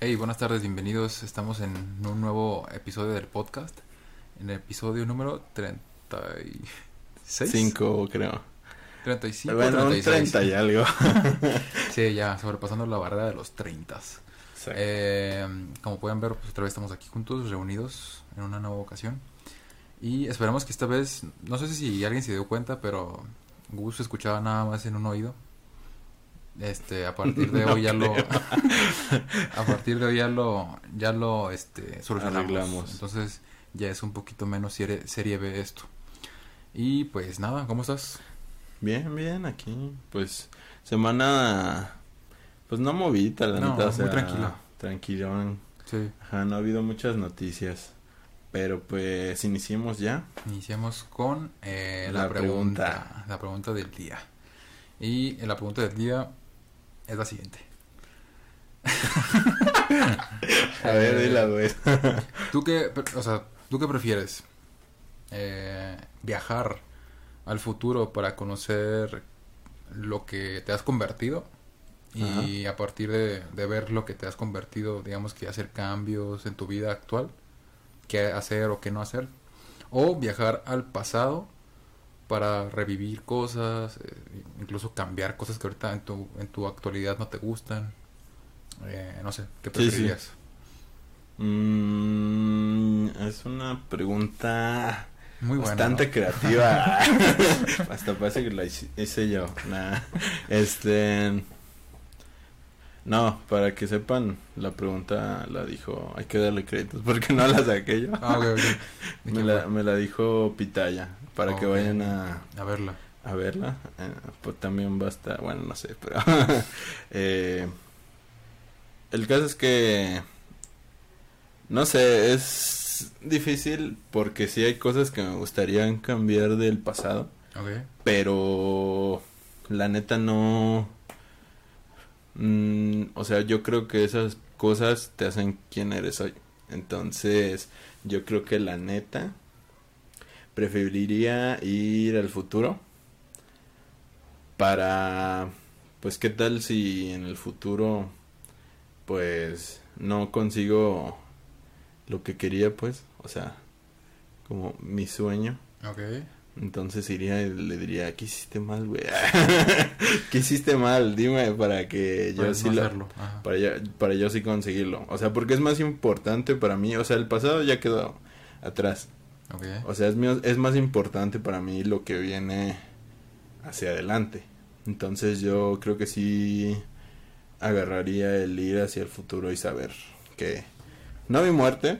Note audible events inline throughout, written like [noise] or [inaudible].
Hey, buenas tardes, bienvenidos. Estamos en un nuevo episodio del podcast. En el episodio número 36. 5, creo. 35, bueno, un 36. 30 y algo. [laughs] Sí, ya sobrepasando la barrera de los 30. Exacto. Eh, como pueden ver, pues otra vez estamos aquí juntos, reunidos en una nueva ocasión. Y esperamos que esta vez, no sé si alguien se dio cuenta, pero Gus escuchaba nada más en un oído. Este, a [laughs] partir de No hoy ya lo [laughs] a partir de hoy ya lo ya lo este solucionamos. Arreglamos. Entonces, ya es un poquito menos serie, serie B esto. Y pues nada, ¿cómo estás? Bien, bien, aquí. Pues, semana. Pues no movida, la No, neta. O muy sea, tranquila. Tranquilón. Sí. Ajá, no ha habido muchas noticias. Pero pues, iniciemos ya. Iniciamos con eh, la, La pregunta, pregunta. la pregunta del día. Y eh, la pregunta del día es la siguiente. A ver, dila, güey. [laughs] ¿Tú qué, o sea, ¿tú qué prefieres? Eh, ¿Viajar al futuro para conocer lo que te has convertido? Y a partir de, de ver lo que te has convertido, digamos que hacer cambios en tu vida actual, qué hacer o qué no hacer. O viajar al pasado para revivir cosas, eh, incluso cambiar cosas que ahorita en tu, en tu actualidad no te gustan. Eh, no sé, ¿qué Sí, sí. preferirías? Mm, es una pregunta Muy buena. bastante ¿no? creativa. [laughs] [laughs] Hasta parece que la hice- hice yo. Nah. Este. No, para que sepan, la pregunta la dijo. Hay que darle créditos porque no la saqué yo. Ah, ok, ok. ¿De [laughs] me, la, me la dijo Pitaya. Para que vayan a, A verla. a verla. Eh, pues también va a estar. Bueno, no sé, pero. [laughs] eh, el caso es que. No sé, es difícil porque sí hay cosas que me gustaría cambiar del pasado. Pero la neta no... Mm, o sea, yo creo que esas cosas te hacen quien eres hoy. Entonces, yo creo que la neta preferiría ir al futuro para pues qué tal si en el futuro pues no consigo lo que quería pues, o sea, como mi sueño. Ok. Entonces iría y le diría, ¿qué hiciste mal, güey? [laughs] ¿Qué hiciste mal? Dime para que yo sí lo- para yo, para yo sí conseguirlo. O sea, porque es más importante para mí, o sea, el pasado ya quedó atrás. Ok. O sea, es, es más importante para mí lo que viene hacia adelante. Entonces yo creo que sí agarraría el ir hacia el futuro y saber que no mi muerte, Un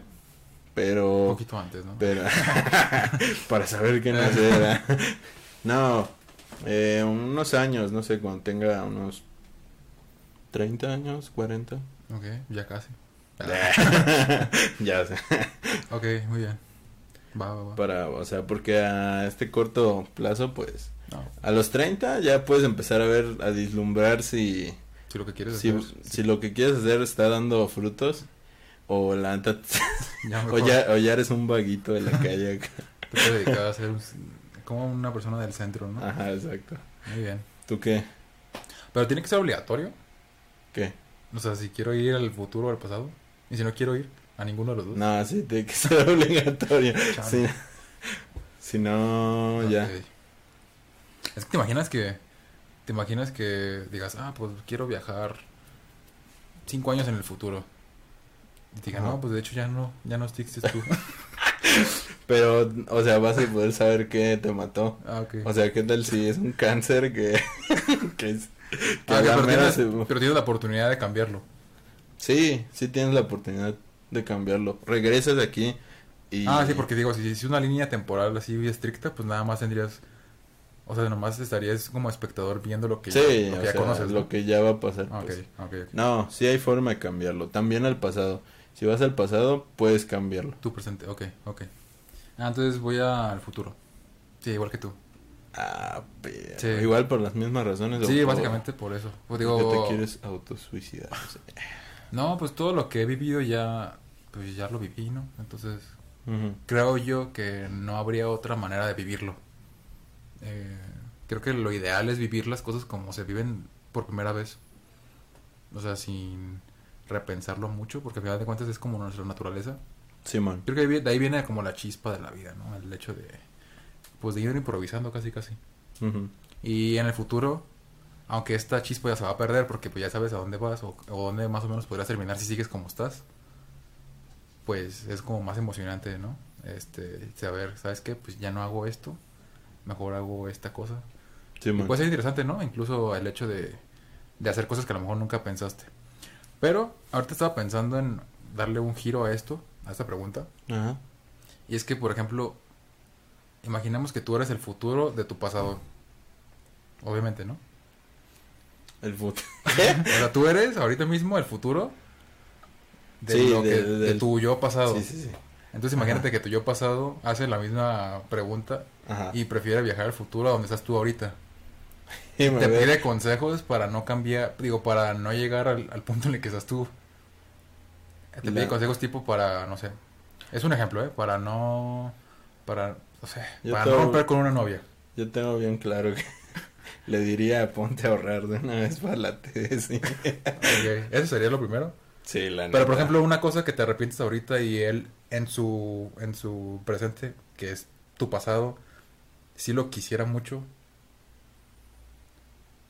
pero poquito antes, ¿no? pero [laughs] para saber qué no hacer. [laughs] No, eh, unos años, no sé, cuando tenga unos 30 años, 40. Ok, ya casi. [laughs] ya sé. Ok, muy bien. Va, va, va. Para, o sea, porque a este corto plazo, pues, No, a los 30 ya puedes empezar a ver, a vislumbrar si, si lo que quieres si, hacer. si lo que quieres hacer está dando frutos o la neta- [laughs] ya o ya, o ya eres un vaguito de la calle. [laughs] te puedes dedicar a ser como una persona del centro, ¿no? Ajá, exacto. Muy bien. ¿Tú qué? Pero tiene que ser obligatorio. ¿Qué? O sea, si quiero ir al futuro o al pasado. Y si no quiero ir a ninguno de los dos. No, sí, tiene que ser [laughs] obligatorio. Si, si no, ya. Es que te imaginas que. Te imaginas que digas, ah, pues quiero viajar cinco años en el futuro. Y te digan, no, pues de hecho ya no, ya no existes tú. [laughs] Pero, o sea, vas a poder saber qué te mató. ah, ok. O sea, ¿qué tal si es un cáncer que... [laughs] que, es- que Ah, pero, mera tienes, se- pero tienes la oportunidad de cambiarlo. Sí, sí tienes la oportunidad de cambiarlo. Regresas de aquí y... Ah, sí, porque digo, si es una línea temporal así estricta, pues nada más tendrías. O sea, nomás estarías como espectador viendo lo que Sí, ya, lo que ya sea, conoces. lo ¿no? que ya va a pasar. Ah, Ok, pues. ok, ok. No, sí hay forma de cambiarlo. También al pasado. Si vas al pasado, puedes cambiarlo. Tu presente, ok, ok. Ah, entonces voy al futuro. Sí, igual que tú. Ah, pero... Sí. Igual por las mismas razones. Sí, básicamente por eso. Pues digo, te quieres autosuicidar. No, pues todo lo que he vivido ya, pues ya lo viví, ¿no? Entonces, creo yo que no habría otra manera de vivirlo. Eh, creo que lo ideal es vivir las cosas como se viven por primera vez. O sea, sin, repensarlo mucho, porque al final de cuentas es como nuestra naturaleza. Simón. Creo que de ahí, viene como la chispa de la vida, ¿no? El hecho de, pues, de ir improvisando casi, casi. Y en el futuro, aunque esta chispa ya se va a perder porque pues ya sabes a dónde vas o, o dónde más o menos podrías terminar si sigues como estás, pues es como más emocionante, ¿no? Este, saber, ¿sabes qué? Pues ya no hago esto, mejor hago esta cosa. Y Simón. puede ser interesante, ¿no? Incluso el hecho de, de hacer cosas que a lo mejor nunca pensaste. Pero ahorita estaba pensando en darle un giro a esto, a esta pregunta. Ajá. Y es que, por ejemplo, imaginemos que tú eres el futuro de tu pasado. Obviamente, ¿no? El fut. [laughs] O sea, tú eres ahorita mismo el futuro de, Sí, lo de- que- de tu yo pasado. Sí, sí, sí. Entonces imagínate Ajá. que tu yo pasado hace la misma pregunta Ajá. y prefiere viajar al futuro a donde estás tú ahorita. Y Te pide consejos para no cambiar, digo, para no llegar al, al punto en el que estás tú. Te pide consejos tipo para, no sé, es un ejemplo, ¿eh? Para no, para, o sea, Yo para no romper con una novia. Yo tengo bien claro que le diría ponte a ahorrar de una vez para la. [laughs] Ok, Eso sería lo primero. Sí, la Pero por ejemplo, una cosa que te arrepientes ahorita y él en su en su presente, que es tu pasado, si lo quisiera mucho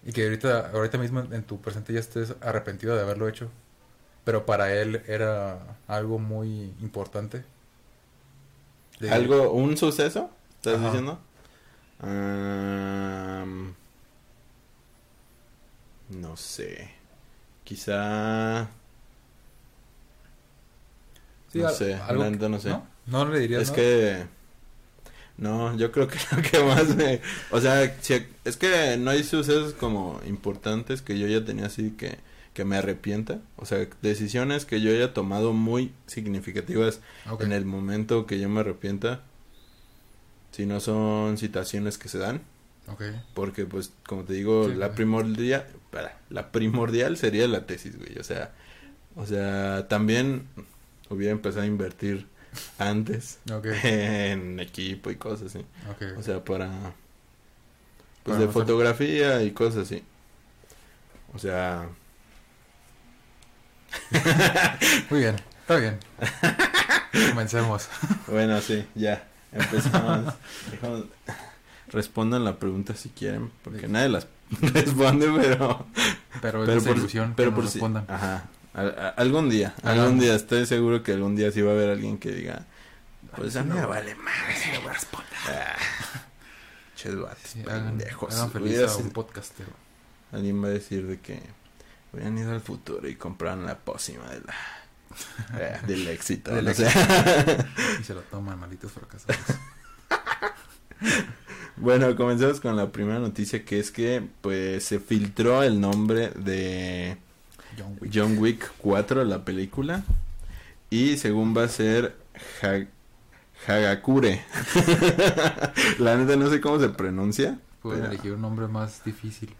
y que ahorita ahorita mismo en tu presente ya estés arrepentido de haberlo hecho, pero para él era algo muy importante. ¿Algo, un suceso? ¿Estás Ajá. diciendo? Am, no sé. Quizá... sí, no al- sé, algo no sé. ¿no? No le dirías Es que... No, yo creo que [laughs] lo que más me... O sea, si- es que no hay sucesos como importantes que yo ya tenía así que, que me arrepienta. O sea, decisiones que yo haya tomado muy significativas en el momento que yo me arrepienta. Si no son situaciones que se dan. Ok. Porque, pues, como te digo, Sí, la primordial... para, La primordial sería la tesis, güey. O sea... O sea, también hubiera empezado a invertir antes [laughs] en equipo y cosas así. O sea, para... Pues Para de fotografía y cosas así. O sea... [laughs] Muy bien. Está bien. [laughs] Comencemos. Bueno, sí, ya. Empezamos. Respondan la pregunta si quieren, porque Sí. nadie las [laughs] responde, pero... Pero es pero por, ilusión pero que por nos si- respondan. Ajá. A- algún día, algún día, estoy seguro que algún día sí va a haber alguien que diga, pues a mí no, me vale madre. sí le voy a responder. Ah, Ches vatos, Sí, hagan, pendejos. hagan feliz Hubiera a un podcastero. Alguien va a decir de que hubieran ido al futuro y compraron la pócima de la, eh, del éxito. Del. Y se lo toman malditos fracasados. [laughs] bueno, comencemos con la primera noticia que es que pues se filtró el nombre de John Wick. John Wick 4, la película. Y según va a ser Ha- Hagakure. [laughs] la neta no sé cómo se pronuncia. Pueden pero- elegir un nombre más difícil.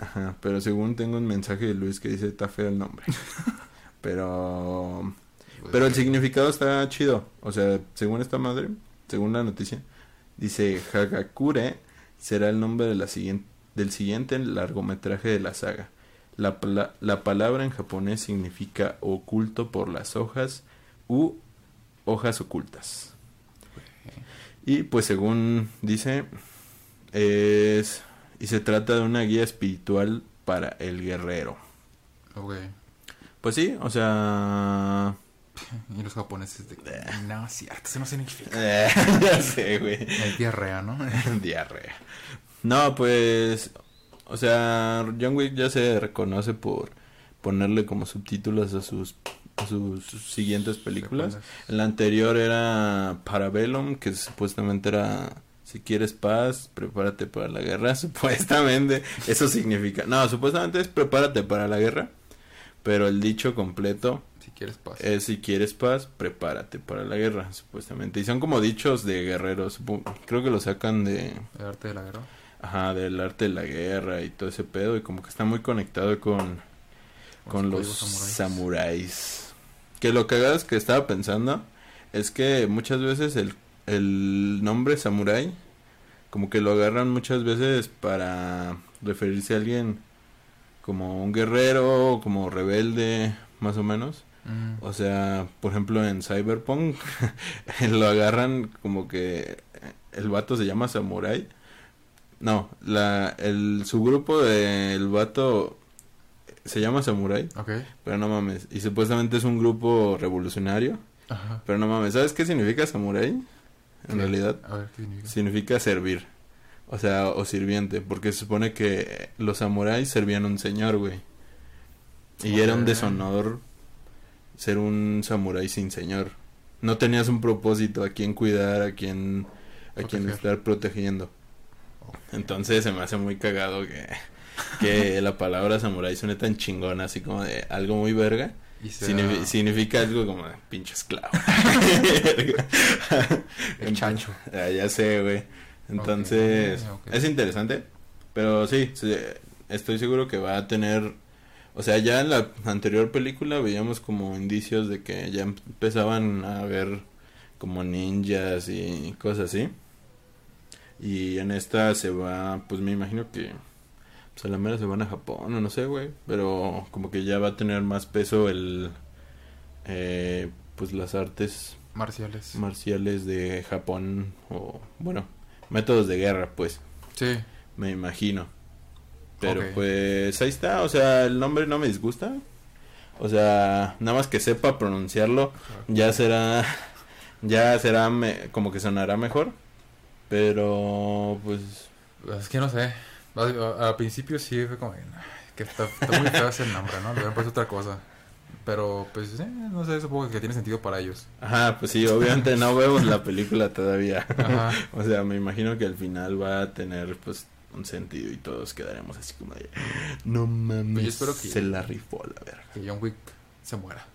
Ajá, pero según tengo un mensaje de Luis que dice está feo el nombre. [laughs] pero Pues, pero el significado está chido. O sea, según esta madre, según la noticia, dice Hagakure será el nombre de la siguiente, del siguiente largometraje de la saga. La, la palabra en japonés significa oculto por las hojas u hojas ocultas. Y pues según dice, es... Y se trata de una guía espiritual para el guerrero. Ok. Pues sí, o sea... Y los japoneses de... No, es cierto, eso no significa. Eh, [laughs] ya sé, güey. Hay diarrea, ¿no? [laughs] Diarrea. No, pues... O sea, John Wick ya se reconoce por ponerle como subtítulos a sus, a sus siguientes películas. La anterior era Parabellum, que supuestamente era si quieres paz, prepárate para la guerra. [laughs] Supuestamente, eso significa. No, supuestamente es prepárate para la guerra. Pero el dicho completo quieres paz. es si quieres paz, prepárate para la guerra, supuestamente. Y son como dichos de guerreros. Creo que lo sacan de. El arte de la guerra. Ajá, del arte de la guerra y todo ese pedo. Y como que está muy conectado con, con los samuráis. samuráis. Que lo cagado es que estaba pensando es que muchas veces el, el nombre samurái como que lo agarran muchas veces para referirse a alguien como un guerrero, como rebelde, más o menos. Mm. O sea, por ejemplo, en Cyberpunk [laughs] lo agarran como que el vato se llama Samurai. No, la, el, su grupo del vato se llama Samurai, Ok. pero no mames. Y supuestamente es un grupo revolucionario, Ajá. pero no mames. ¿Sabes qué significa Samurai? En ¿Qué? realidad, A ver, ¿qué significa? significa servir. O sea, o sirviente, porque se supone que los samuráis servían a un señor, güey. Y era un deshonor ser un samurái sin señor. No tenías un propósito a quien cuidar, a quien a Proteger. estar protegiendo. Entonces se me hace muy cagado que que [laughs] la palabra samurái suene tan chingona, así como de algo muy verga. Y sea Signifi- significa algo como de pinche esclavo. [laughs] [laughs] el chancho. Ah, ya sé, güey. Entonces, es interesante. Pero sí, sí, estoy seguro que va a tener... O sea, ya en la anterior película veíamos como indicios de que ya empezaban a ver como ninjas y cosas así. Y en esta se va, pues me imagino que... Pues a la mera se van a Japón o no sé, güey. Pero como que ya va a tener más peso el... eh, pues las artes Marciales. marciales de Japón o bueno, métodos de guerra, pues, sí. me imagino. Pero pues ahí está, o sea, el nombre no me disgusta. O sea, nada más que sepa pronunciarlo, ya será [laughs] ya será me- como que sonará mejor. Pero pues Es que no sé. Al principio sí fue como... "Ay, Que está, está muy feo ese nombre, ¿no? Le hubieran otra cosa. Pero, pues, eh, no sé, supongo que tiene sentido para ellos. ajá, pues sí, obviamente no vemos la película todavía. Ajá. [laughs] O sea, me imagino que al final va a tener pues un sentido y todos quedaremos así como de no mames, Pues yo espero que- se la rifó la verga. Que John Wick se muera.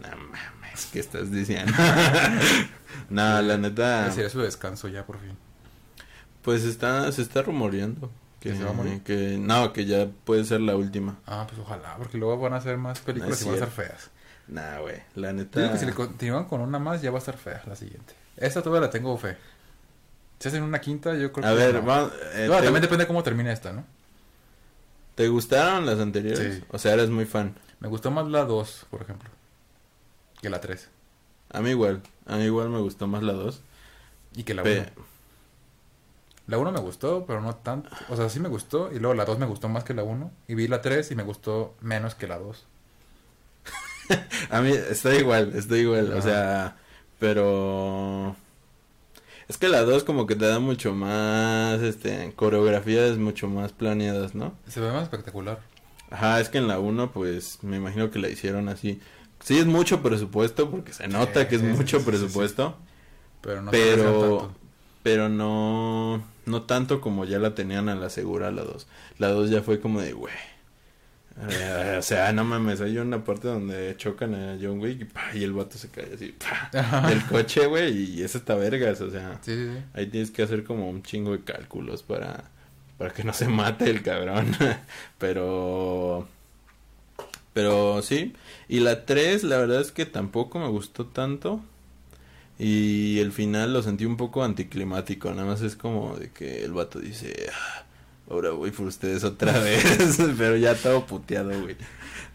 No mames, ¿qué estás diciendo? [laughs] no, la neta, sería su descanso ya, por fin. pues está, se está rumoreando. Que, ¿Que se va a morir? que no, que ya puede ser la última. Ah, pues ojalá, porque luego van a hacer más películas y van a cierto. feas. Nah, güey, la neta. digo que si le continúan con una más, ya va a estar fea la siguiente. Esta todavía la tengo fe. Si hacen una quinta, yo creo a que. ver, no. vamos, eh, No, te, también depende de cómo termine esta, ¿no? ¿te gustaron las anteriores? Sí. O sea, eres muy fan. Me gustó más la 2, por ejemplo, que la 3. A mí igual, a mí igual me gustó más la 2. Y que la Pe- 1. La 1 me gustó, pero no tanto. O sea, sí me gustó. Y luego la 2 me gustó más que la 1. Y vi la 3 y me gustó menos que la 2. [laughs] A mí está igual, está igual, o sea, pero es que la 2 como que te da mucho más, este, coreografías mucho más planeadas, ¿no? Se ve más espectacular. Ajá, es que en la 1 pues me imagino que la hicieron así. Sí es mucho presupuesto porque se nota que es Sí, mucho sí, presupuesto, Pero no pero tanto. pero no no tanto como ya la tenían a la segura la 2. La 2 ya fue como de, güey. Eh, o sea, no mames, hay una parte donde chocan a John Wick y, pa, y el vato se cae así pa, del coche, güey, y eso está vergas, o sea, Sí, sí, sí. ahí tienes que hacer como un chingo de cálculos para para que no se mate el cabrón. [laughs] pero pero sí, y la 3 la verdad es que tampoco me gustó tanto. Y el final lo sentí un poco anticlimático, nada más es como de que el vato dice, "Ah, ahora voy por ustedes otra vez, [laughs] pero ya todo puteado, güey.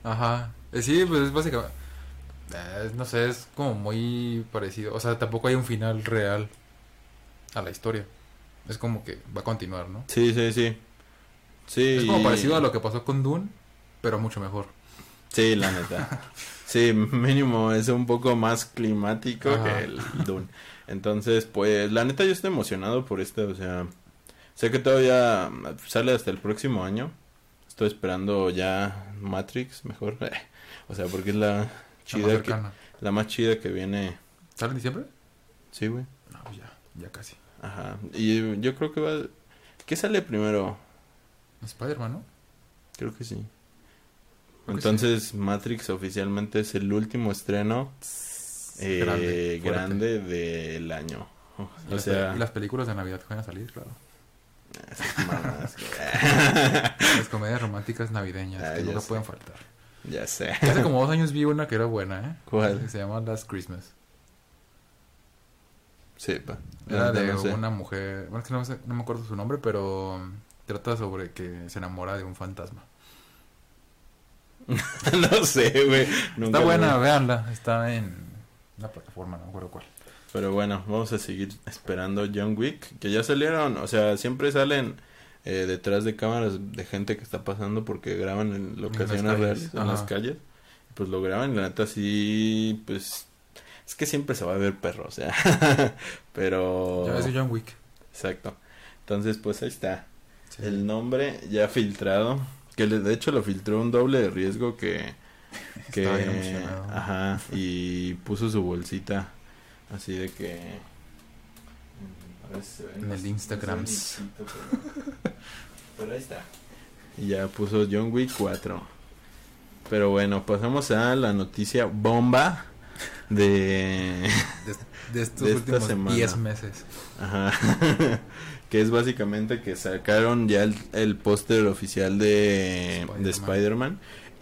Ajá. Eh, sí, pues es básicamente. eh, no sé, es como muy parecido. O sea, tampoco hay un final real a la historia. Es como que va a continuar, ¿no? Sí, sí, sí. Sí. Es como parecido a lo que pasó con Dune, pero mucho mejor. Sí, la neta. [laughs] Sí, mínimo es un poco más climático Ajá. que el Dune. Entonces, pues, la neta yo estoy emocionado por este, o sea, sé que todavía sale hasta el próximo año. Estoy esperando ya Matrix, mejor. [laughs] O sea, porque es la La más chida que, cercana. la más chida que viene. ¿Sale en diciembre? Sí, güey. No, pues ya, ya casi. Ajá. Y yo creo que va ¿Qué sale primero? Spider-Man, ¿no? Creo que sí. Creo que Entonces, Matrix oficialmente es el último estreno eh, Grande, fuerte. grande del año. O sea, y las películas de Navidad que van a salir, claro. [laughs] Las comedias románticas navideñas Ah, que nunca sé. pueden faltar. ya sé. Hace como dos años vi una que era buena, ¿eh? ¿Cuál? Que se llama Last Christmas. Sepa. Era de no sé. una mujer, bueno, es que no, sé- no me acuerdo su nombre, pero um, trata sobre que se enamora de un fantasma. [laughs] no sé, güey. Está buena, véanla. Está en una plataforma, no recuerdo cuál. Pero bueno, vamos a seguir esperando John Wick, que ya salieron, o sea, siempre salen eh, detrás de cámaras de gente que está pasando porque graban en locaciones reales, en las calles. Pues lo graban y la neta sí, pues es que siempre se va a ver perro, o sea, [laughs] pero... Ya es John Wick. Exacto. Entonces, pues ahí está. El nombre ya filtrado, que de hecho lo filtró un doble de riesgo que... [laughs] que ajá, y puso su bolsita así de que... En el Instagram. [laughs] Pero ahí está. Y ya puso John Wick 4. Pero bueno, pasamos a la noticia bomba de, de, [laughs] estos últimos 10 meses. Ajá. [laughs] que es básicamente que sacaron ya el, póster oficial de Spider-Man. De Spider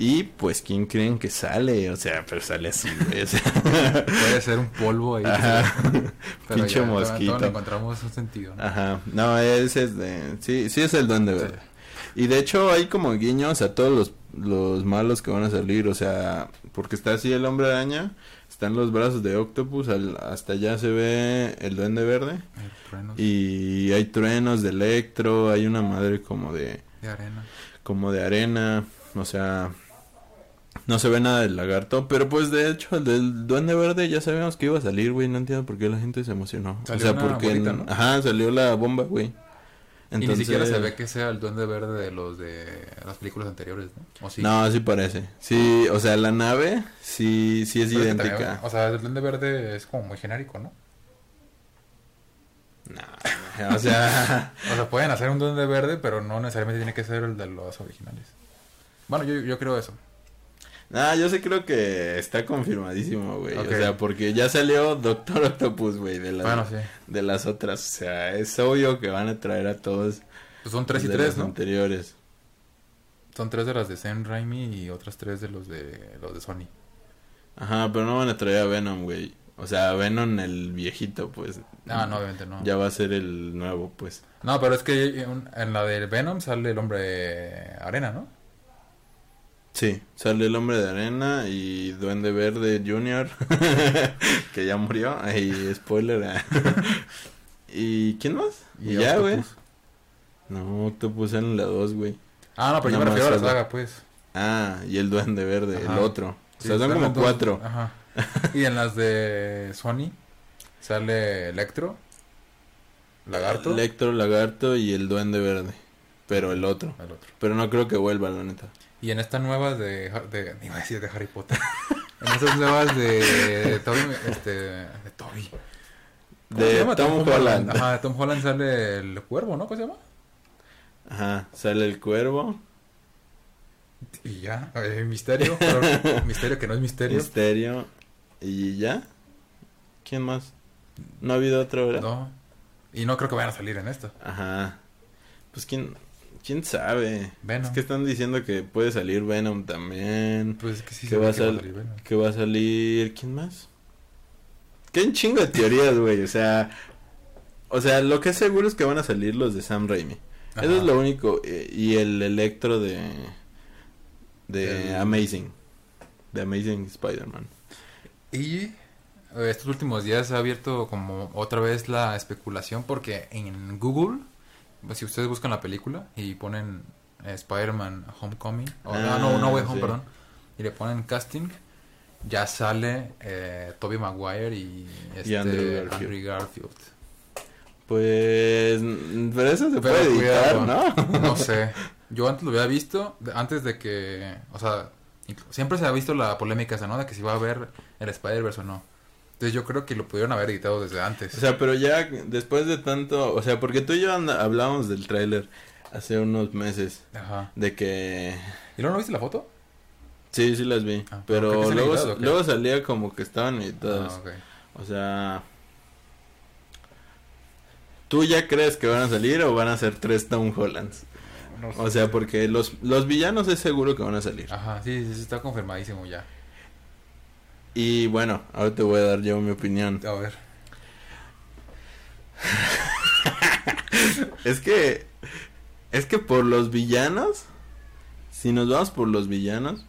y pues, ¿quién creen que sale? O sea, pero sale así, [laughs] Puede ser un polvo ahí. [laughs] Pinche mosquito. No encontramos un sentido. Ajá. No, ese es de... Sí, sí es el duende verde. Y de hecho hay como guiños a todos los, los malos que van a salir. O sea, porque está así el hombre araña. Están los brazos de Octopus. hasta allá se ve el duende verde. Y hay truenos de electro. Hay una madre como de... De arena. Como de arena. O sea, no se ve nada del lagarto, pero pues de hecho el del duende verde ya sabíamos que iba a salir, güey, no entiendo por qué la gente se emocionó. o sea, porque ajá, salió la bomba, güey. Entonces... Y ni siquiera se ve que sea el duende verde de los de las películas anteriores, ¿no? ¿O sí? No, sí parece. Sí, o sea, la nave sí sí es idéntica. o sea, el duende verde es como muy genérico, ¿no? No, o sea, [laughs] o sea, pueden hacer un duende verde, pero no necesariamente tiene que ser el de los originales. Bueno, yo, yo creo eso. Ah, yo sí creo que está confirmadísimo, güey. O sea, porque ya salió Doctor Octopus, güey, de, las, de las otras. O sea, es obvio que van a traer a todos. Pues son tres y tres, ¿no? anteriores. Son tres de las de Sam Raimi y otras tres de los de los de Sony. Ajá, pero no van a traer a Venom, güey. O sea, Venom el viejito, pues. Ah, no, obviamente no. Ya va a ser el nuevo, pues. No, pero es que en la de Venom sale el hombre arena, ¿no? Sí, sale el hombre de arena y Duende Verde Junior, [laughs] que ya murió, y spoiler. Eh. [laughs] ¿Y quién más? Y ya, güey. No, Octopus en la 2, güey. Ah, no, pero yo me refiero a la saga, pues. Ah, y el Duende Verde, el otro. o sea, son como cuatro. Ajá. [laughs] y en las de Sony sale Electro, Lagarto. Electro, Lagarto y el Duende Verde. Pero el otro. El otro. Pero no creo que vuelva, la neta. Y en estas nuevas de, de iba a decir de Harry Potter. [laughs] en estas nuevas de, de Toby, este, de Toby. De Tom, Holland. Ajá, de Tom Holland sale el cuervo, ¿no? ¿Cómo se llama? Ajá, sale el cuervo. Y ya, eh, misterio, [laughs] misterio que no es misterio. Misterio. ¿Y ya? ¿Quién más? ¿No ha habido otro, ¿verdad? No. Y no creo que vayan a salir en esto. Ajá. Pues quién, ¿Quién sabe? Es que están diciendo que puede salir Venom también. Pues es que sí que va, a salir Venom. Que va a salir... ¿Quién más? Qué un chingo de teorías, güey. O sea... O sea, lo que es seguro es que van a salir los de Sam Raimi. Eso es lo único. Eh, y el Electro de... De Amazing. De Amazing Spider-Man. Y eh, estos últimos días se ha abierto como otra vez la especulación porque en Google si ustedes buscan la película y ponen eh, Spider-Man Homecoming, o ah, no, no Way Home, perdón, y le ponen casting, ya sale eh, Tobey Maguire y, este, Andrew, Garfield. Pues, pero eso se puede editar, ¿no? No sé. [laughs] Yo antes lo había visto, antes de que, o sea, siempre se ha visto la polémica esa, ¿no? De que si va a ver el Spider-Verse o no. Entonces yo creo que lo pudieron haber editado desde antes. O sea, pero ya después de tanto, o sea, porque tú y yo hablábamos del tráiler hace unos meses. Ajá. De que... ¿Y luego no viste la foto? Sí, sí las vi. Ah, pero luego, luego salía como que estaban editadas. Ah, O sea... ¿Tú ya crees que van a salir o van a ser tres Tom Hollands? No sé. O sea, porque los, los villanos es seguro que van a salir. Ajá, sí, sí, está confirmadísimo ya. Y bueno, ahora te voy a dar yo mi opinión. A ver. [laughs] es que. Es que por los villanos. Si nos vamos por los villanos.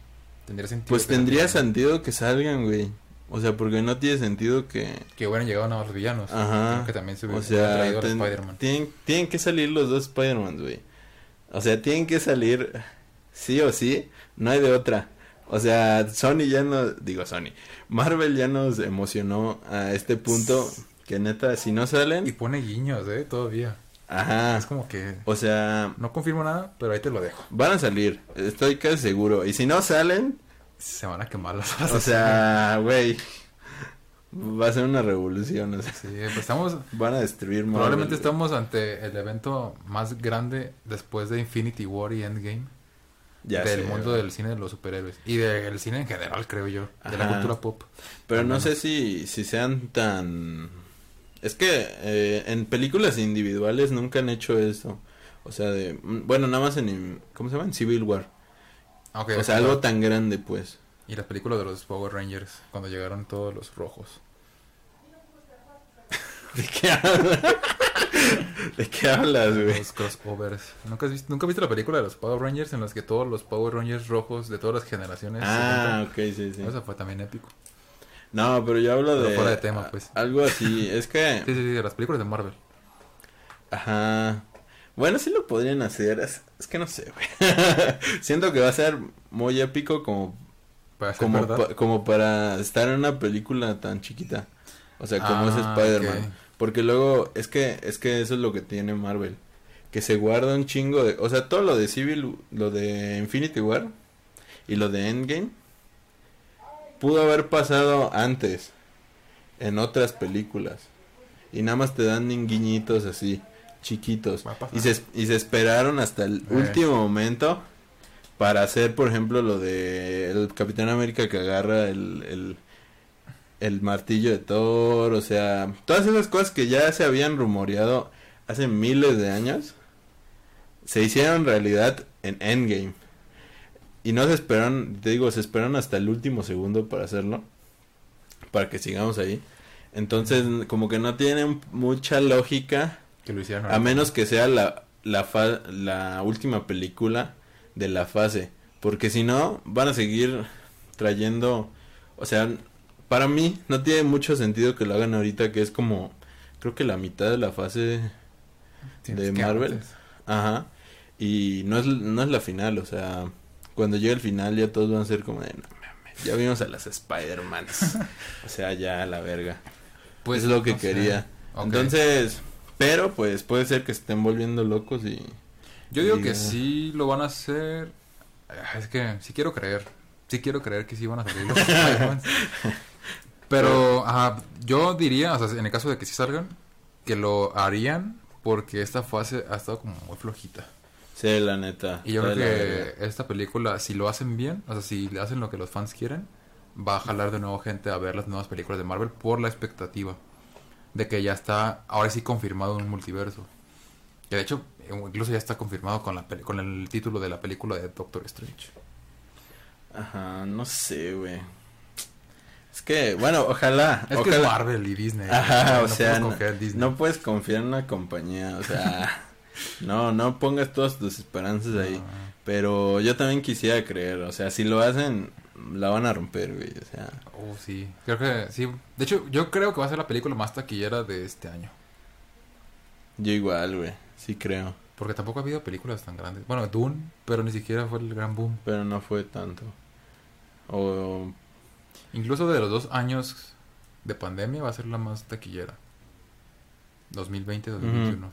Tendría sentido. Pues tendría sentido que salgan, güey. O sea, porque no tiene sentido que... Que hubieran llegado nuevos villanos. Ajá. Creo que también se O sea, traído a ten- Spider-Man. tienen, tienen que salir los dos Spider-Man, güey. O sea, tienen que salir sí o sí, no hay de otra. O sea, Sony ya no, digo Sony, Marvel ya nos emocionó a este punto que neta, si no Y salen, pone guiños, ¿eh? Todavía. ajá, Es como que... o sea, No confirmo nada, pero ahí te lo dejo. van a salir, estoy casi seguro. Y si no salen, Se van a quemar las o sea, güey, va a ser una revolución, o sea, Sí, pues estamos... van a destruir Marvel. Probablemente estamos ante el evento más grande después de Infinity War y Endgame Ya del sé, mundo del cine de los superhéroes y del cine en general, creo yo, de la cultura pop. Pero no menos. sé si, si sean tan... Es que eh, en películas individuales nunca han hecho eso. O sea, de... mm, Bueno, nada más en... ¿Cómo se llama? En Civil War. Ok, o sea, algo tan grande, pues. Y las películas de los Power Rangers, cuando llegaron todos los rojos. [laughs] ¿De qué hablas? [laughs] ¿De qué hablas, güey? Los crossovers. ¿Nunca has, visto, ¿Nunca has visto la película de los Power Rangers en las que todos los Power Rangers rojos de todas las generaciones Ah, ok, sí, sí. Eso fue también épico. No, pero yo hablo Pero de... fuera de tema, pues. Algo así. Es que... [laughs] Sí, sí, sí, de las películas de Marvel. Ajá. Bueno, sí lo podrían hacer. Es, es que no sé, güey. [laughs] Siento que va a ser muy épico como Para como, verdad. pa- como para estar en una película tan chiquita. O sea, como es Ah, Spider-Man. ok. Porque luego, es que, es que eso es lo que tiene Marvel. Que se guarda un chingo de... O sea, todo lo de Civil, lo de Infinity War y lo de Endgame pudo haber pasado antes en otras películas. Y nada más te dan guiñitos así, chiquitos. Y se, y se esperaron hasta el Eh. último momento para hacer, por ejemplo, lo de el Capitán América que agarra el, el, el martillo de Thor, o sea, todas esas cosas que ya se habían rumoreado hace miles de años, se hicieron realidad en Endgame. Y no se esperaron, te digo, se esperaron hasta el último segundo para hacerlo, para que sigamos ahí. Entonces, como que no tienen mucha lógica Que lo hicieron. a menos que sea la, la, fa- la última película de la fase. Porque si no, van a seguir trayendo... O sea, para mí no tiene mucho sentido que lo hagan ahorita, que es como... Creo que la mitad de la fase... Tienes de que Marvel. antes. Ajá. Y no es, no es la final, o sea... Cuando llegue el final ya todos van a ser como de... No mames, ya vimos a las Spider-Mans. [laughs] o sea, ya a la verga. Pues es lo que quería. Entonces... Pero pues puede ser que se estén volviendo locos y... Yo digo que sí lo van a hacer. Ah, Es que sí quiero creer. Sí quiero creer que sí van a salir los [laughs] Spider-Man. Pero ajá, yo diría, o sea, en el caso de que sí salgan, que lo harían porque esta fase ha estado como muy flojita. Sí, la neta. Y yo creo que esta película, si lo hacen bien, o sea, si le hacen lo que los fans quieren, va a jalar de nuevo gente a ver las nuevas películas de Marvel por la expectativa de que ya está, ahora sí confirmado un multiverso. Que de hecho, incluso ya está confirmado con, la peli- con el título de la película de Doctor Strange. Ajá, no sé, güey. Es que, bueno, ojalá. Es que ojalá. es Marvel y Disney. Ajá, no o sea, puedes no, puedes confiar en una compañía, o sea, [laughs] no, no pongas todas tus esperanzas ahí. Ah, Pero yo también quisiera creer, o sea, si lo hacen, la van a romper, güey, o sea. oh, sí. Creo que sí. De hecho, yo creo que va a ser la película más taquillera de este año. Yo igual, güey, sí creo, Porque tampoco ha habido películas tan grandes. Bueno, Dune, pero ni siquiera fue el gran boom. pero no fue tanto. O, Incluso de los dos años de pandemia va a ser la más taquillera. 2020-2021.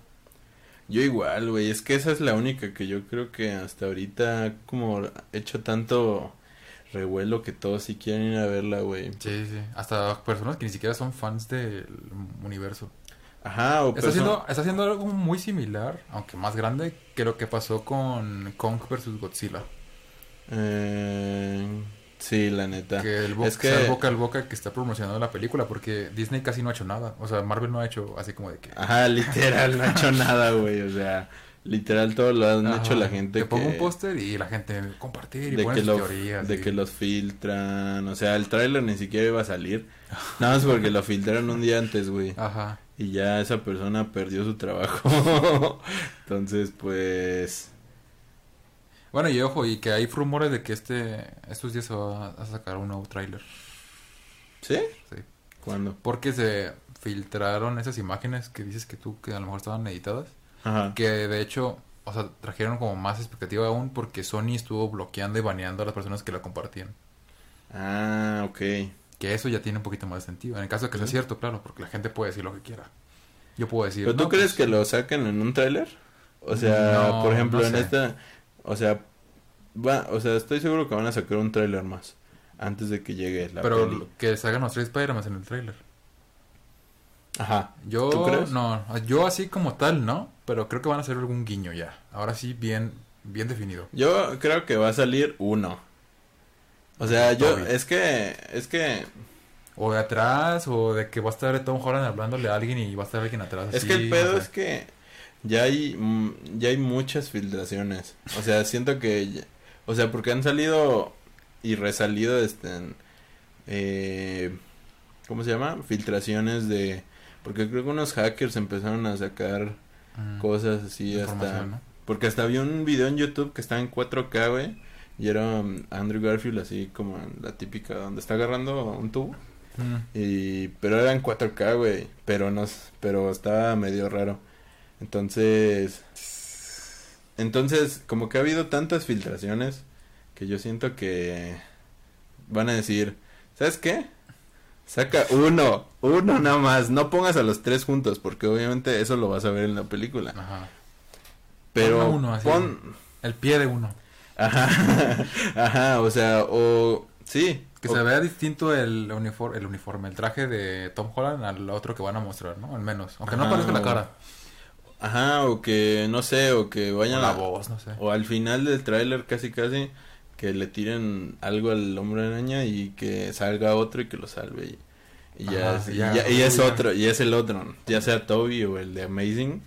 yo igual, güey, es que esa es la única que yo creo que hasta ahorita ha como hecho tanto revuelo que todos sí quieren ir a verla, güey. Sí, sí. Hasta personas que ni siquiera son fans del universo. Ajá, o Está perso- haciendo, está haciendo algo muy similar, aunque más grande, que lo que pasó con Kong vs. Godzilla. Eh, sí, la neta. Que el, Es que- boca al boca que está promocionando la película, porque Disney casi no ha hecho nada. O sea, Marvel no ha hecho así como de que... Ajá, literal, no ha hecho nada, güey. O sea, literal todo lo han Ajá, hecho la gente Te que... pongo un póster y la gente compartir y de que, sus lo, teorías. de y- que los filtran. O sea, el tráiler ni siquiera iba a salir. Nada más porque lo filtraron un día antes, güey. Ajá. Y ya esa persona perdió su trabajo. [laughs] Entonces, pues... Bueno, y ojo, y que hay rumores de que este estos días se va a sacar un nuevo tráiler. ¿Sí? Sí. ¿Cuándo? Porque se filtraron esas imágenes que dices que tú, que a lo mejor estaban editadas. Ajá. Que de hecho, o sea, trajeron como más expectativa aún porque Sony estuvo bloqueando y baneando a las personas que la compartían. Ah, ok. Que eso ya tiene un poquito más de sentido. En el caso de que sea cierto, claro, porque la gente puede decir lo que quiera. Yo puedo decir. ¿Pero tú "No, crees pues, que lo saquen en un tráiler? O sea, No, por ejemplo, no en esta... O sea, va, o sea, estoy seguro que van a sacar un tráiler más antes de que llegue la Pero peli. que salgan los tres Spider-Man en el tráiler. Ajá. Yo, ¿Tú crees? no, yo así como tal, no, pero creo que van a hacer algún guiño ya. Ahora sí, bien, bien definido. Yo creo que va a salir uno. O sea, yo, Toby. es que, es que, O de atrás, o de que va a estar Tom Holland hablándole a alguien y va a estar alguien atrás. es así, que el pedo es que ya hay, mm, ya hay muchas filtraciones. O sea, siento que, ya- o sea, porque han salido y resalido, este, eh, ¿cómo se llama? Filtraciones de, porque creo que unos hackers empezaron a sacar Mm, cosas así hasta, porque hasta había un video en YouTube que estaba en 4K, güey, y era um, Andrew Garfield así como en la típica donde está agarrando un tubo. Mm, Y, pero era en 4K, güey. Pero no, pero estaba medio raro. Entonces, entonces, como que ha habido tantas filtraciones que yo siento que van a decir, ¿sabes qué? Saca uno, uno nada más. No pongas a los tres juntos, porque obviamente eso lo vas a ver en la película. Ajá. Pero Ponlo uno, así. pon, El pie de uno. ajá, [laughs] ajá, o sea, o sí, Que o- se vea distinto el uniforme, el uniforme, el traje de Tom Holland al otro que van a mostrar, ¿no? Al menos. Aunque no aparezca la o- cara. Ajá, o que no sé, o que O vayan la a, voz, no sé. o al final del tráiler casi casi que le tiren algo al hombre araña y que salga otro y que lo salve y, y ya, Ajá, es, y ya, ya- y es ya. otro, y es el otro, ya sea Toby o el de Amazing.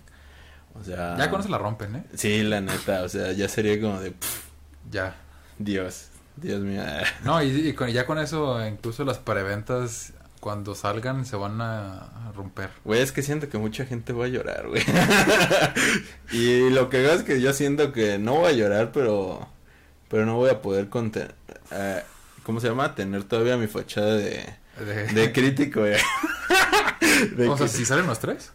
O sea, Ya con eso la rompen, ¿eh? Sí, la neta, o sea, ya sería como de pff, Ya. Dios, Dios mío. No, y, y con- ya con eso, incluso las preventas, cuando salgan, se van a, romper. Güey, es que siento que mucha gente va a llorar, güey. [laughs] y lo que hago es que yo siento que no voy a llorar, pero pero no voy a poder contener ¿cómo se llama? Tener todavía mi fachada de De- de crítico, güey. [laughs] De o sea, si salen los tres.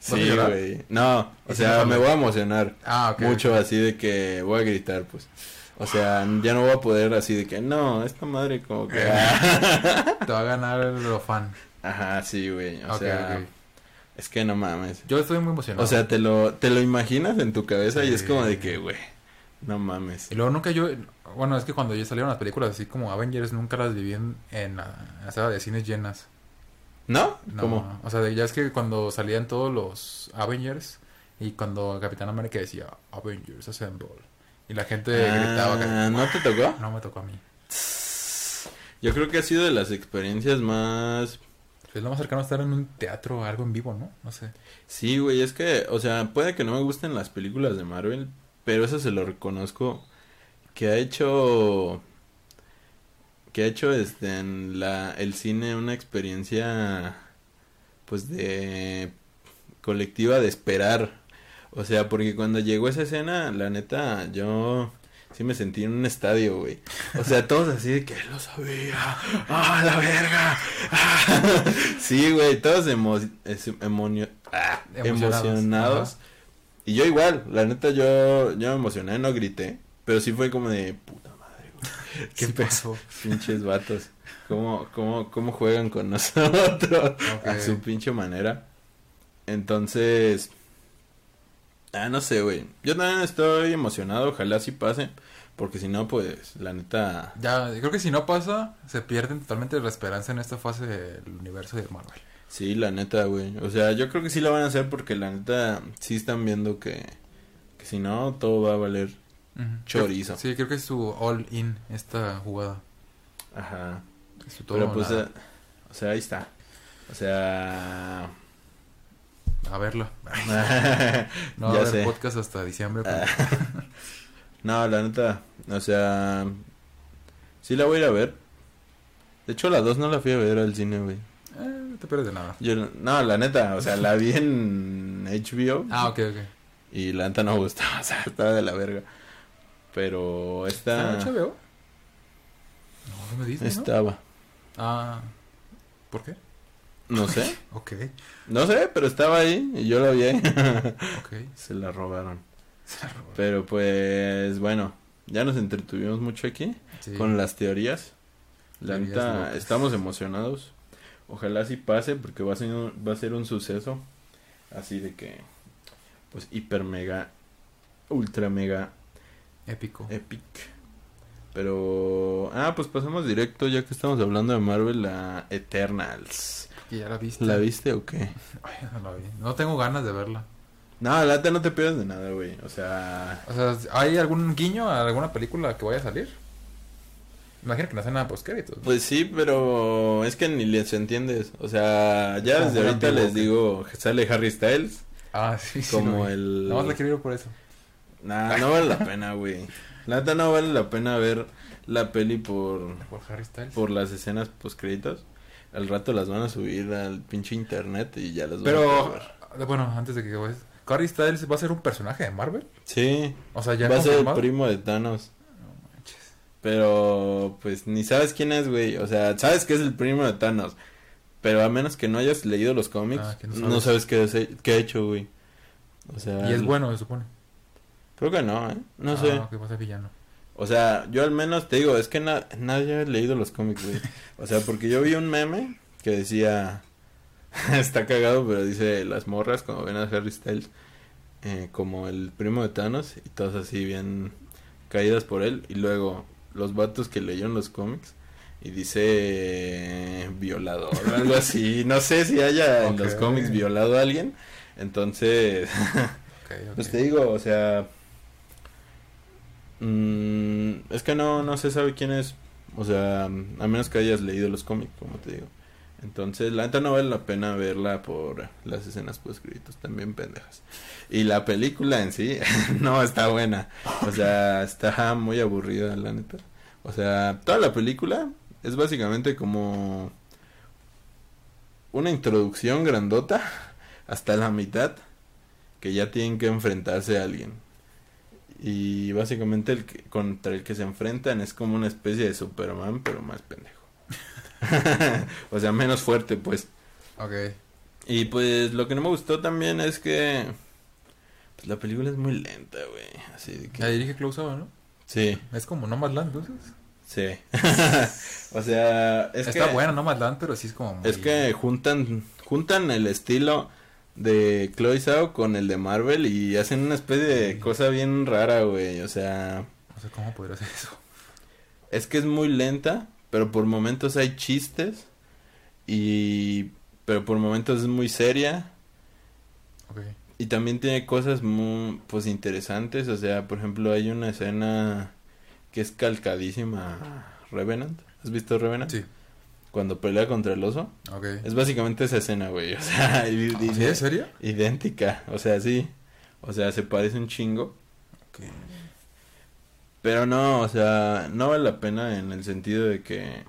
¿Vas a Sí, güey. No, o ¿Y si sea, me voy a emocionar Ah, ok. mucho así de que voy a gritar, pues. O sea, ya no voy a poder así de que no, esta madre como que. [laughs] Te va a ganar lo fan. Ajá, sí, güey. O sea, es que no mames. Yo estoy muy emocionado. O sea, te lo, te lo imaginas en tu cabeza y es como de que, güey, no mames. Y luego nunca yo... Bueno, es que cuando ya salieron las películas así como Avengers, nunca las viví en, en la, sala de cines llenas. ¿No? No, ¿Cómo? O sea, ya es que cuando salían todos los Avengers y cuando Capitán América decía Avengers Assemble y la gente gritaba. Ah, ¿No te tocó? No me tocó a mí. Yo creo que ha sido de las experiencias más... Es lo más cercano a estar en un teatro, algo en vivo, ¿no? No sé. Sí, güey, es que, o sea, puede que no me gusten las películas de Marvel, pero eso se lo reconozco que ha hecho que ha hecho este en la el cine una experiencia pues de colectiva de esperar. O sea, porque cuando llegó esa escena, la neta, yo sí me sentí en un estadio, güey. O sea, todos así de que lo sabía. ¡Ah, la verga! ¡Ah! [laughs] Sí, güey, todos emo ah, Emocionados. emocionados. Y yo igual, la neta, yo, yo me emocioné, no grité. Pero sí fue como de puta madre, güey. [laughs] ¿Qué Sí, pasó? Pinches vatos. ¿Cómo, cómo, cómo juegan con [laughs] nosotros? Ok. A su pinche manera. Entonces. Ah, no sé, güey. Yo también estoy emocionado. Ojalá sí pase. Porque si no, pues, la neta. Ya, creo que si no pasa, se pierden totalmente la esperanza en esta fase del universo de Marvel. Sí, la neta, güey. O sea, yo creo que sí lo van a hacer porque la neta sí están viendo que. Que si no, todo va a valer chorizo. Sí, creo que es su all-in esta jugada. Ajá. Es su todo Pero pues, eh, o sea, ahí está. O sea. A verla. [laughs] No va a haber podcast hasta diciembre. pero- [laughs] no, la neta, o sea, sí la voy a ir a ver. De hecho, la 2 no la fui a ver al cine, güey. Eh, no te pierdes de nada. Yo, no- la neta, o sea, la vi en HBO Ah, ok, ok. y la neta no gustaba, [laughs] o sea, estaba de la verga. Pero ¿Está esta... en HBO? No, no me dice, ¿no? Estaba. Ah, ¿por qué? No sé. [laughs] Ok, No sé, pero estaba ahí y yo [laughs] la vi. ok. Se la robaron. Pero pues bueno, ya nos entretuvimos mucho aquí Sí. con las teorías. La neta, estamos emocionados. Ojalá sí pase porque va a ser un, va a ser un suceso así de que pues hiper mega ultra mega Épico. epic. Pero ah, pues pasamos directo ya que estamos hablando de Marvel a Eternals. ¿Y ya la viste? ¿La viste o qué? Ay, no la vi. No tengo ganas de verla. No, la no te pierdas de nada, güey. O sea, O sea, ¿hay algún guiño a alguna película que vaya a salir? Imagino que no hace nada post créditos. Pues sí, pero es que ni les entiendes. O sea, ya desde ahorita antiguo, les digo que sale Harry Styles ah, sí, sí. como el... Nada más la quiero ir por eso. Nah, no vale la pena, güey. La neta no vale la pena ver la peli por, Por Harry Styles. por las escenas post créditos. Al rato las van a subir al pinche internet y ya las van a Pero, bueno, antes de que. Harry Styles va a ser un personaje de Marvel. Sí, O sea, ya va a ser el primo de Thanos. No manches. Pero, pues, ni sabes quién es, güey. O sea, sabes que es el primo de Thanos. Pero a menos que no hayas leído los cómics, Ah, no no sabes. sabes qué, es- qué ha hecho, güey. O sea... Y es bueno, se supone. Creo que no, ¿eh? No Ah, sé. que va a ser villano. O sea, yo al menos te digo, es que na- nadie ha leído los cómics, güey. O sea, porque yo vi un meme que decía... [laughs] está cagado, pero dice las morras cuando ven a Harry Styles eh, como el primo de Thanos y todas así bien caídas por él. Y luego los vatos que leyeron los cómics y dice eh, violador o algo así. No sé si haya en los cómics violado a alguien. Entonces... [laughs] Pues te digo, o sea. Mm, es que no, no se sabe quién es. O sea, a menos que hayas leído los cómics, como te digo. Entonces, la neta no vale la pena verla por las escenas post también pendejas. Y la película en sí, [laughs] no está buena. O sea, está muy aburrida, la neta. O sea, toda la película es básicamente como una introducción grandota hasta la mitad que ya tienen que enfrentarse a alguien. Y básicamente el que, contra el que se enfrentan es como una especie de Superman, pero más pendejo. [laughs] [laughs] o sea, menos fuerte, pues. Ok. Y pues lo que no me gustó también es que pues, la película es muy lenta, güey. Así de que... La dirige Ava, ¿no? Sí, Es como Nomadland, entonces. sí. [laughs] o sea, es Está que... buena Nomadland, pero sí es como muy... Es que juntan, juntan el estilo de Chloe Zhao con el de Marvel y hacen una especie de cosa bien rara, güey. O sea, No sé cómo podría ser eso. es que es muy lenta, pero por momentos hay chistes y pero por momentos es muy seria y también tiene cosas muy pues interesantes, o sea, por ejemplo, hay una escena que es calcadísima a Revenant. ¿Has visto Revenant? Sí. Cuando pelea contra el oso. Es básicamente esa escena, güey. [laughs] O sea, y- ¿Sí? ¿En serio? idéntica. O sea, sí. O sea, se parece un chingo. Pero no, o sea, no vale la pena en el sentido de que.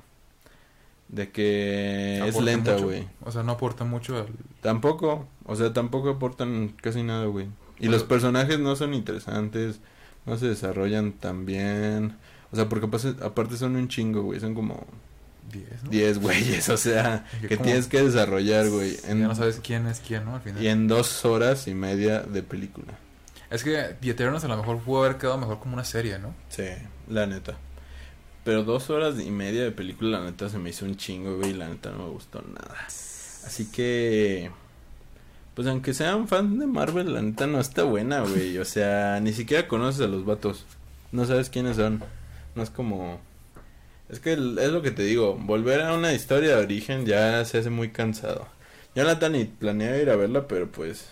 De que es lenta, güey. O sea, no aporta mucho al... Tampoco. O sea, tampoco aportan casi nada, güey. Y Pero- los personajes no son interesantes. No se desarrollan tan bien. O sea, porque aparte son un chingo, güey. Son como 10, ¿no? 10 güeyes. O sea, Que tienes que desarrollar, güey. Ya no sabes quién es quién, ¿no? Al final. Y en dos horas y media de película. Es que The Eternals a lo mejor pudo haber quedado mejor como una serie, ¿no? Sí, la neta. Pero dos horas y media de película, la neta, se me hizo un chingo, güey, y la neta no me gustó nada. Así que... Pues aunque sean fans de Marvel, la neta no está buena, güey. O sea, ni siquiera conoces a los vatos. No sabes quiénes son. No es como... Es que es lo que te digo. Volver a una historia de origen ya se hace muy cansado. Yo la ni planeaba ir a verla, pero pues...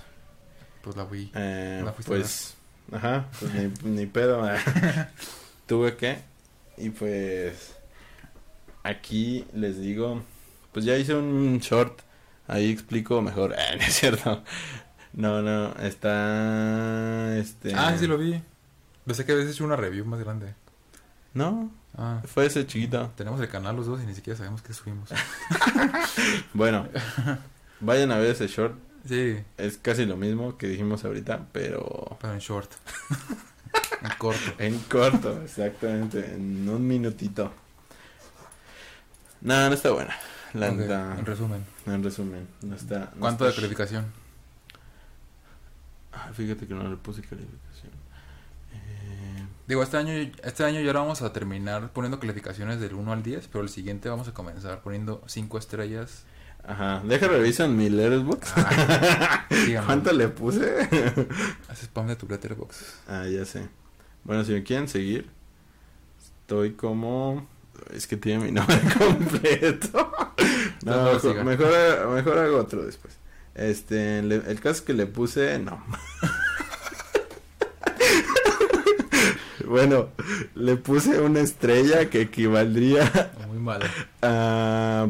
Pues la vi. Eh, La a pues, ajá, pues ni, [laughs] ni pedo. eh. [laughs] Tuve que. Y pues, aquí les digo, pues ya hice un short. Ahí explico mejor. Eh, [laughs] no es cierto. No, no, está. Este. Ah, sí lo vi. Pensé que habías hecho una review más grande. No, Ah, fue ese chiquito. tenemos el canal los dos y ni siquiera sabemos qué subimos. [laughs] Bueno, vayan a ver ese short. Sí, Es casi lo mismo que dijimos ahorita, pero. pero en short. [laughs] En corto. En corto, exactamente, en un minutito. No, no está buena. La En resumen. en resumen, no está. no ¿Cuánto de calificación? Ah, fíjate que no le puse calificación. Digo, este año, este año ya vamos a terminar poniendo calificaciones del 1 al 10, pero el siguiente vamos a comenzar poniendo 5 estrellas. ajá, deja revisan mi letterbox. Ah. [laughs] ¿Cuánto le puse? [laughs] Haz spam de tu letterbox. ah, ya sé. Bueno, si me quieren seguir, estoy como. Es que tiene mi [laughs] nombre completo. No, mejor, mejor, mejor hago otro después. Este, le- el caso es que le puse, no. Bueno, le puse una estrella que equivaldría Muy mala. a.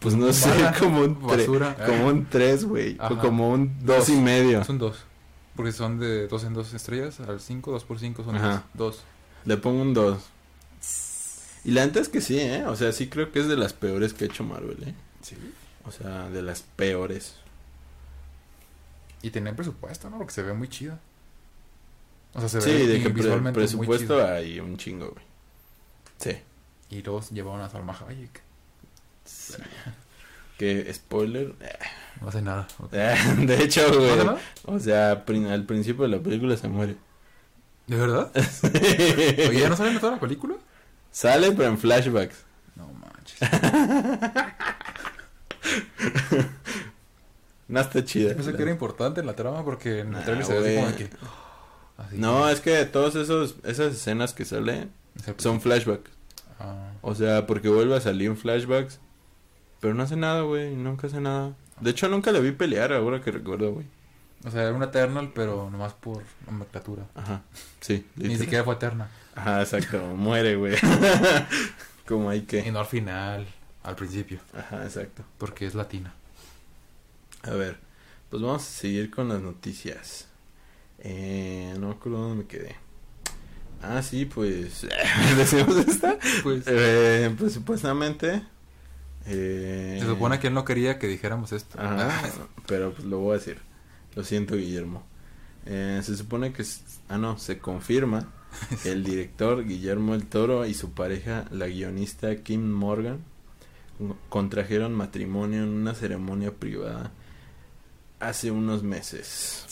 Pues no sé, Mala, como un 3. basura. Como un 3, güey. O como un 2 Dos. y medio. Son 2. Porque son de 2 en 2 estrellas. Al 5, 2 por 5 son Ajá. 2. Le pongo un 2. Y la neta es que sí, ¿eh? O sea, sí creo que es de las peores que ha hecho Marvel, ¿eh? Sí. O sea, de las peores. Y tienen presupuesto, ¿no? Porque se ve muy chida. O sea, se Sí, ve de que visualmente muy presupuesto chido. hay un chingo, güey. Sí. Y luego llevaban a Salma Hayek. Que spoiler. No hace nada. ok. [laughs] de hecho, ¿No güey. nada? O sea, al principio de la película se muere. ¿De verdad? [laughs] Oye, ¿ya no salen de toda la película? Sale, pero en flashbacks. No manches. [laughs] No está chida. Pensé que era importante en la trama porque en el se ve así como que... así No, que- es que todas esos, esas escenas que el son flashbacks. Ah, O sea, porque vuelve a salir en flashbacks. Pero no hace nada, güey. Nunca hace nada. De hecho, nunca le vi pelear ahora que recuerdo, güey. o sea, era una Eternal, pero nomás por nomenclatura. Ajá. Sí. Ni siquiera fue Eterna. Ajá, exacto. [laughs] Muere, güey. [laughs] Como hay Y que. no al final, al principio, Ajá, exacto. porque es latina. A ver. Pues vamos a seguir con las noticias. Eh, no me acuerdo dónde me quedé. Ah, sí, pues. [laughs] ¿Decimos esta? Pues, Eh, pues supuestamente. Eh, se supone que él no quería que dijéramos esto. Ajá, Ah, pero pues lo voy a decir. Lo siento, Guillermo. Eh, se supone que... Ah, no, se confirma [laughs] que el director Guillermo el Toro y su pareja, la guionista Kim Morgan, con- contrajeron matrimonio en una ceremonia privada hace unos meses.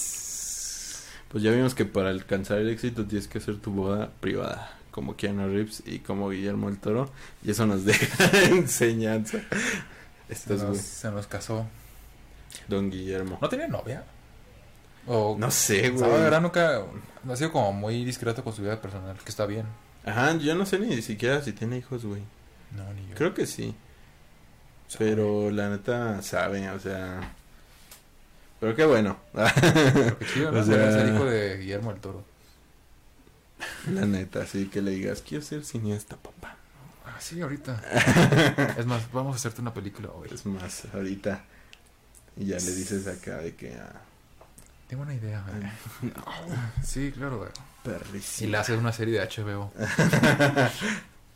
Pues ya vimos que para alcanzar el éxito tienes que hacer tu boda privada, como Keanu Reeves y como Guillermo el Toro, y eso nos [laughs] deja enseñanza. se, Estos nos, se nos casó. Don Guillermo. ¿No tenía novia? O, No sé, güey. verdad nunca... Ha sido como muy discreto con su vida personal, que está bien. Ajá, yo no sé ni siquiera si tiene hijos, güey. No, ni yo. Creo que sí. Pero la neta sabe, o sea. Pero qué bueno. Pero qué chido, [laughs] ¿no? o sea- ser hijo de Guillermo el Toro. la neta, sí, que le digas, quiero ser cineasta, papá. Ah, sí, ahorita. [laughs] es más, vamos a hacerte una película hoy. Es más, ahorita. Y ya le dices acá de que. Ah, Tengo una idea. güey. Sí, claro, güey. Y perrísimo. le haces una serie de HBO. [laughs]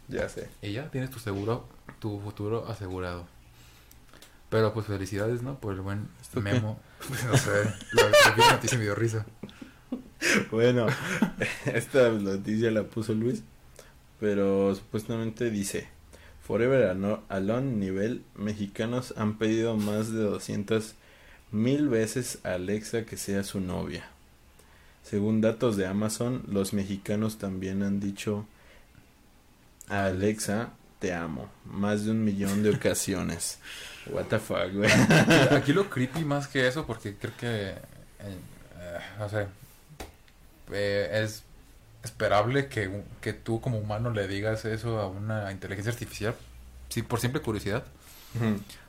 Ya sé. Y ya tienes tu seguro, tu futuro asegurado. Pero pues felicidades, ¿no? Por el buen memo. [laughs] no sé, la, noticia me dio risa. Bueno, [laughs] esta noticia la puso Luis, pero supuestamente dice, Forever Alone nivel mexicanos han pedido más de 200 mil veces a Alexa que sea su novia. Según datos de Amazon, los mexicanos también han dicho a Alexa te amo más de un millón de ocasiones. [laughs] What the fuck, güey. [laughs] Aquí lo creepy más que eso, porque creo que, eh, eh, no sé, eh, es esperable que, que tú como humano le digas eso a una inteligencia artificial, sí, por simple curiosidad.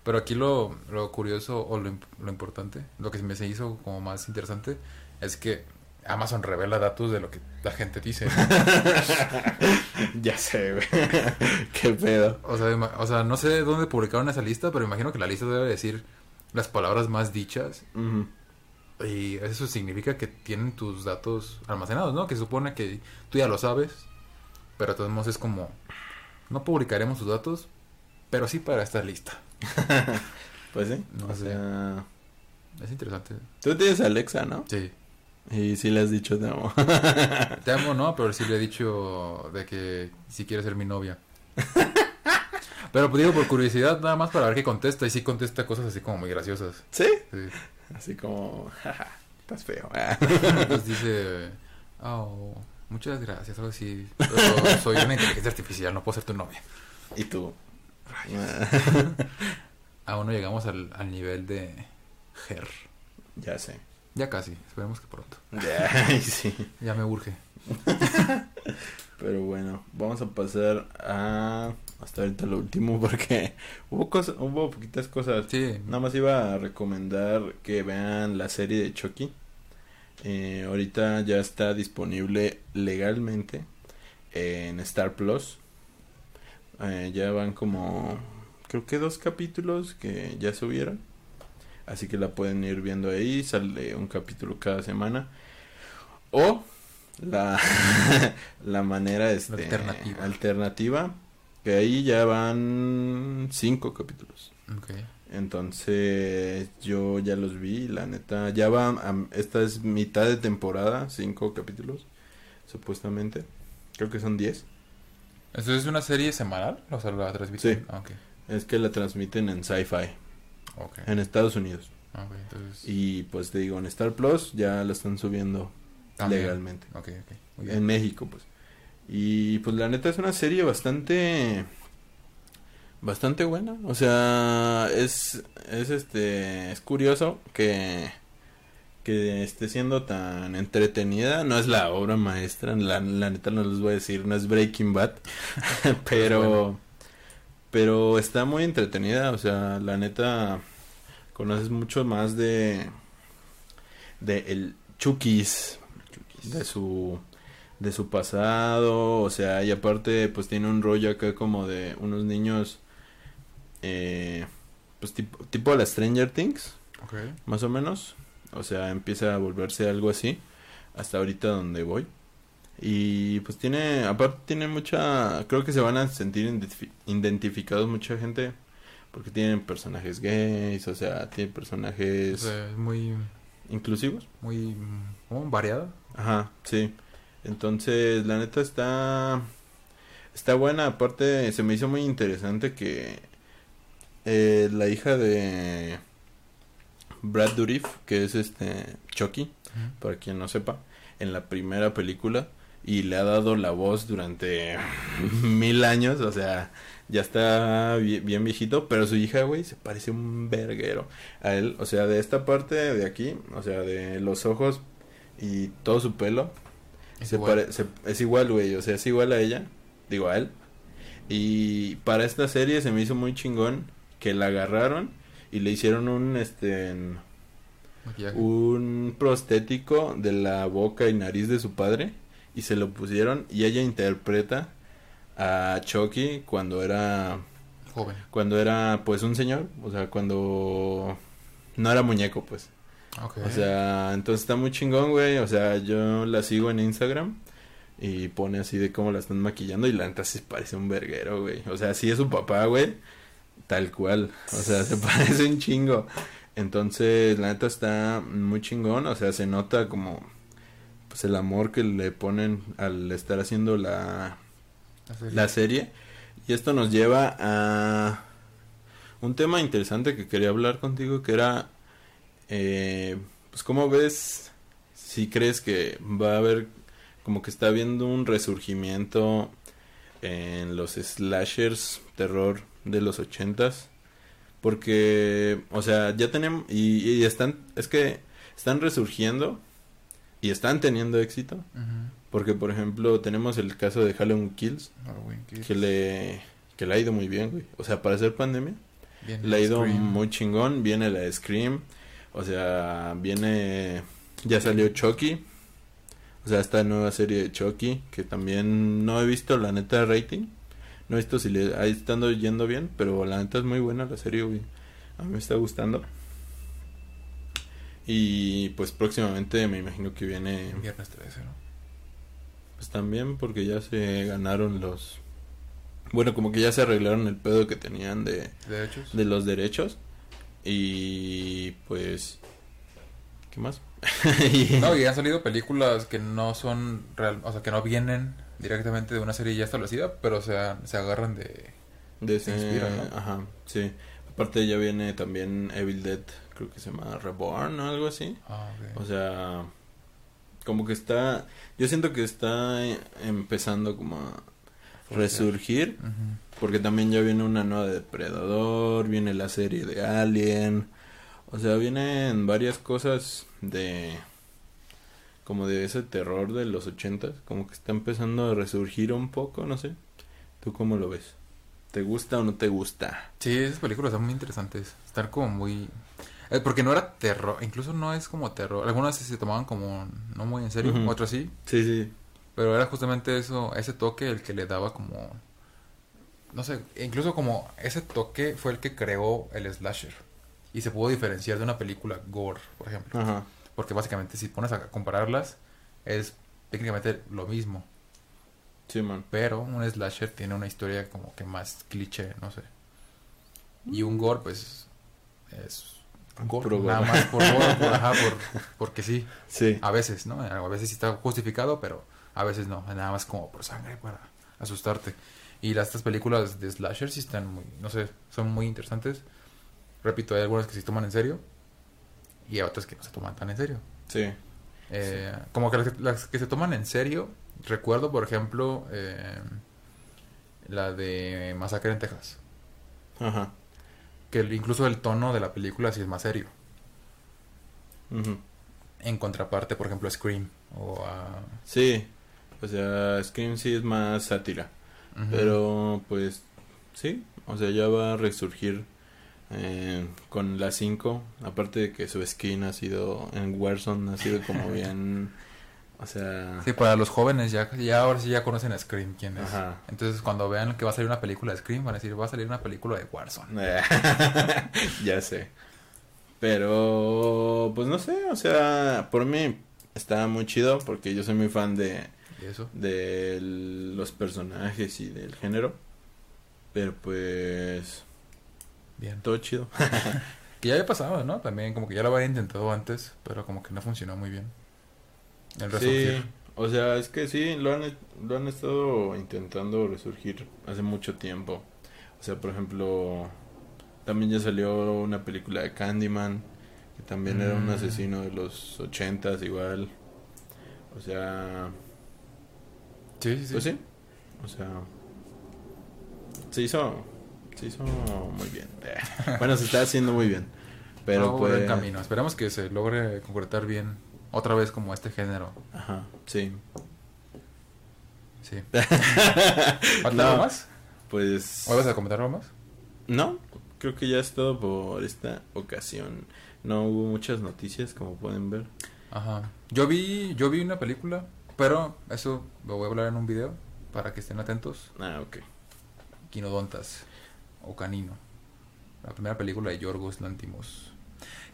Pero aquí lo, lo curioso o lo, lo importante, lo que se me se hizo como más interesante, es que Amazon revela datos de lo que la gente dice. [laughs] ya sé, güey. [laughs] Qué pedo. O sea, ima- o sea, no sé dónde publicaron esa lista, pero imagino que la lista debe decir las palabras más dichas. Y eso significa que tienen tus datos almacenados, ¿no? Que supone que tú ya lo sabes, pero de todos modos es como, no publicaremos tus datos, pero sí para esta lista. [laughs] Pues sí. No o sé. sea, Es interesante. tú tienes Alexa, ¿no? Sí. Y sí le has dicho te amo. Te amo, no, pero sí le he dicho de que si quiere ser mi novia. Pero pues digo por curiosidad, nada más para ver qué contesta. Y sí contesta cosas así como muy graciosas. ¿Sí? Sí. Así como, jaja, estás feo. Entonces [laughs] dice, oh, muchas gracias, algo así. Pero soy una inteligencia artificial, no puedo ser tu novia. y tú. [laughs] Aún no llegamos al, al nivel de Ger. ya sé. Ya casi, esperemos que pronto. [laughs] Ya, sí. Ya me urge. [laughs] Pero bueno, vamos a pasar a hasta ahorita lo último [laughs] porque hubo cosas, hubo poquitas cosas. Sí, Nada más iba a recomendar que vean la serie de Chucky. Eh, ahorita ya está disponible legalmente en Star Plus. Eh, ya van como creo que dos capítulos que ya subieron. Así que la pueden ir viendo ahí. Sale un capítulo cada semana. O la, [laughs] la manera este, alternativa. alternativa, Que ahí ya van cinco capítulos. ok. Entonces yo ya los vi, la neta, ya va, a- esta es mitad de temporada, cinco capítulos, supuestamente. Creo que son diez. ¿Eso es una serie semanal? O sea, la transmiten. Sí. Ah, ok. Es que la transmiten en Sci-Fi, En Estados Unidos. Entonces. Y pues te digo, en Star Plus ya la están subiendo también. legalmente. Muy bien. En México, pues. Y pues la neta es una serie bastante bastante buena, o sea, es es este es curioso que que esté siendo tan entretenida, no es la obra maestra, la, la neta no les voy a decir, no es Breaking Bad, [laughs] [laughs] pero pero está muy entretenida, o sea, la neta conoces mucho más de de el Chukis, de su de su pasado, o sea, y aparte pues tiene un rollo acá como de unos niños eh, pues tipo, tipo a la Stranger Things, más o menos, o sea, empieza a volverse algo así hasta ahorita donde voy. Y pues tiene, aparte tiene mucha, creo que se van a sentir identifi- identificados mucha gente porque tienen personajes gays, o sea, tienen O personajes sea, muy, inclusivos. muy, ¿cómo? Variada. Ajá, sí. Entonces, la neta está está buena, aparte se me hizo muy interesante que eh, la hija de Brad Dourif, que es este Chucky, para quien no sepa, en la primera película y le ha dado la voz durante [laughs] mil años, o sea, ya está bi- bien viejito, pero su hija, güey, se parece un verguero a él, o sea, de esta parte de aquí, o sea, de los ojos y todo su pelo, Es se igual. pare- se- es igual, güey, o sea, es igual a ella, digo a él. Y para esta serie se me hizo muy chingón que la agarraron y le hicieron un este Maquillaje. un prostético de la boca y nariz de su padre y se lo pusieron y ella interpreta a Chucky cuando era Joven. cuando era pues un señor, o sea, cuando no era muñeco, pues. Ok. O sea, entonces está muy chingón, güey. O sea, yo la sigo en Instagram y pone así de cómo la están maquillando y la neta sí parece un verguero, güey. O sea, sí es su papá, güey. Tal cual. O sea, se [laughs] parece un chingo. Entonces, la neta está muy chingón. O sea, se nota como pues el amor que le ponen al estar haciendo la, La serie. la serie. Y esto nos lleva a un tema interesante que quería hablar contigo, que era, eh, pues, ¿cómo ves si crees que va a haber, como que está habiendo un resurgimiento en los slashers terror de los ochentas? Porque, o sea, ya tenemos, y, y están, es que están resurgiendo y están teniendo éxito. Porque, por ejemplo, tenemos el caso de Halloween Kills, Halloween Kills. que le, que le ha ido muy bien, güey. O sea, para hacer pandemia, Viene le ha ido Scream. muy chingón. Viene la de Scream, o sea, viene, ya salió Chucky. O sea, esta nueva serie de Chucky, que también no he visto la neta rating. No he visto si le ha estando yendo bien, pero la neta es muy buena la serie, güey. A mí me está gustando. Y pues próximamente me imagino que viene Viernes 13, ¿no? pues también porque ya se ganaron los... Bueno, como que ya se arreglaron el pedo que tenían de, Derechos. de los derechos. Y pues... ¿Qué más? [laughs] no, y han salido películas que no son real, o sea, que no vienen directamente de una serie ya establecida, pero se, se agarran de... de se inspiran, ¿no? Ajá, sí. Aparte ya viene también Evil Dead, creo que se llama Reborn o algo así. Ah, O sea, como que está, yo siento que está empezando como a resurgir, porque también ya viene una nueva de Depredador, viene la serie de Alien, o sea, vienen varias cosas de como de ese terror de los ochentas, como que está empezando a resurgir un poco, no sé. ¿Tú cómo lo ves? ¿Te gusta o no te gusta? Sí, esas películas son muy interesantes. Están como muy... Eh, porque no era terror, incluso no es como terror. Algunas se tomaban como no muy en serio, otras sí. Sí, sí. Pero era justamente eso, ese toque el que le daba como... No sé, incluso como ese toque fue el que creó el slasher. Y se pudo diferenciar de una película gore, por ejemplo. Porque básicamente si pones a compararlas, es técnicamente lo mismo. Sí, man. Pero un slasher tiene una historia como que más cliché, no sé. Y un gore, pues, es gore. nada más por gore, por, [laughs] ajá, por, porque sí. Sí. A veces, ¿no? A veces sí está justificado, pero a veces no. Nada más como por sangre para asustarte. Y las, estas películas de slasher sí están muy, no sé, son muy interesantes. Repito, hay algunas que se toman en serio y hay otras que no se toman tan en serio. Sí. Eh, como que las, que se toman en serio, recuerdo por ejemplo eh, la de Masacre en Texas. Ajá. Que incluso el tono de la película sí es más serio. En contraparte, por ejemplo, Scream o Sí, o sea, Scream sí es más sátira. Pero pues sí, o sea, ya va a resurgir eh, con la 5, aparte de que su skin ha sido en Warzone, ha sido como [laughs] bien, o sea... Sí, para los jóvenes ya, ya ahora sí ya conocen a Scream quién es. Entonces cuando vean que va a salir una película de Scream van a decir, va a salir una película de Warzone. [laughs] ya sé. Pero, pues no sé, o sea, por mí está muy chido porque yo soy muy fan de... ¿De eso? De los personajes y del género. Pero pues Bien. Todo chido. [laughs] que ya había pasado, ¿no? También como que ya lo había intentado antes, pero como que no funcionó muy bien. El resurgir. Sí, o sea, es que sí, lo han, lo han estado intentando resurgir hace mucho tiempo. O sea, por ejemplo, también ya salió una película de Candyman, que también era un mm. asesino de los ochentas igual. O sea... Sí, sí, sí. Pues sí. O sea... Se hizo se hizo muy bien. [laughs] bueno, se está haciendo muy bien. Pero pues... camino. Esperamos que se logre concretar bien otra vez como este género. Ajá, sí. Sí. [laughs] ¿Falta algo más? Pues... ¿O vas a comentar algo más? No, creo que ya es todo por esta ocasión. No hubo muchas noticias, como pueden ver. Ajá. Yo vi, yo vi una película, pero eso lo voy a hablar en un video para que estén atentos. Ah, ok. Quinodontas o Canino. La primera película de Yorgos Lantimos.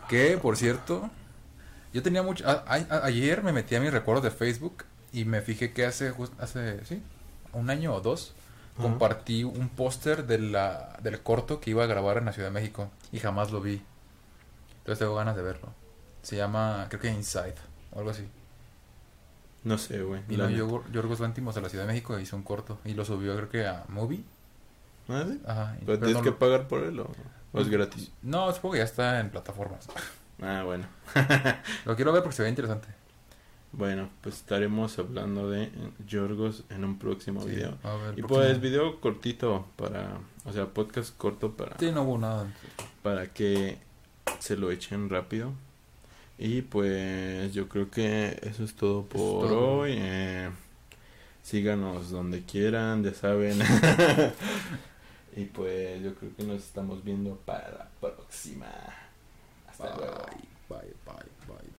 Que, por cierto, yo tenía mucho... ayer me metí a mis recuerdos de Facebook y me fijé que hace, hace sí, un año o dos compartí un póster de la, del corto que iba a grabar en la Ciudad de México y jamás lo vi. Entonces tengo ganas de verlo. Se llama, creo que Inside o algo así. No sé, güey. Y Yorgos Lantimos de la Ciudad de México hizo un corto y lo subió creo que a Movie ¿Ah, Ajá. ¿Pero, tienes que pagar por él o, es gratis? No, supongo que ya está en plataformas. [laughs] Ah, bueno. [laughs] Lo quiero ver porque se ve interesante. Bueno, pues estaremos hablando de Yorgos en un próximo video. y pues video cortito para, o sea, podcast corto para... Sí, no hubo nada. Para que se lo echen rápido. Y pues yo creo que eso es todo por hoy. Eh, síganos donde quieran, ya saben. [laughs] Y pues yo creo que nos estamos viendo para la próxima. Bye. Bye. Bye. Bye.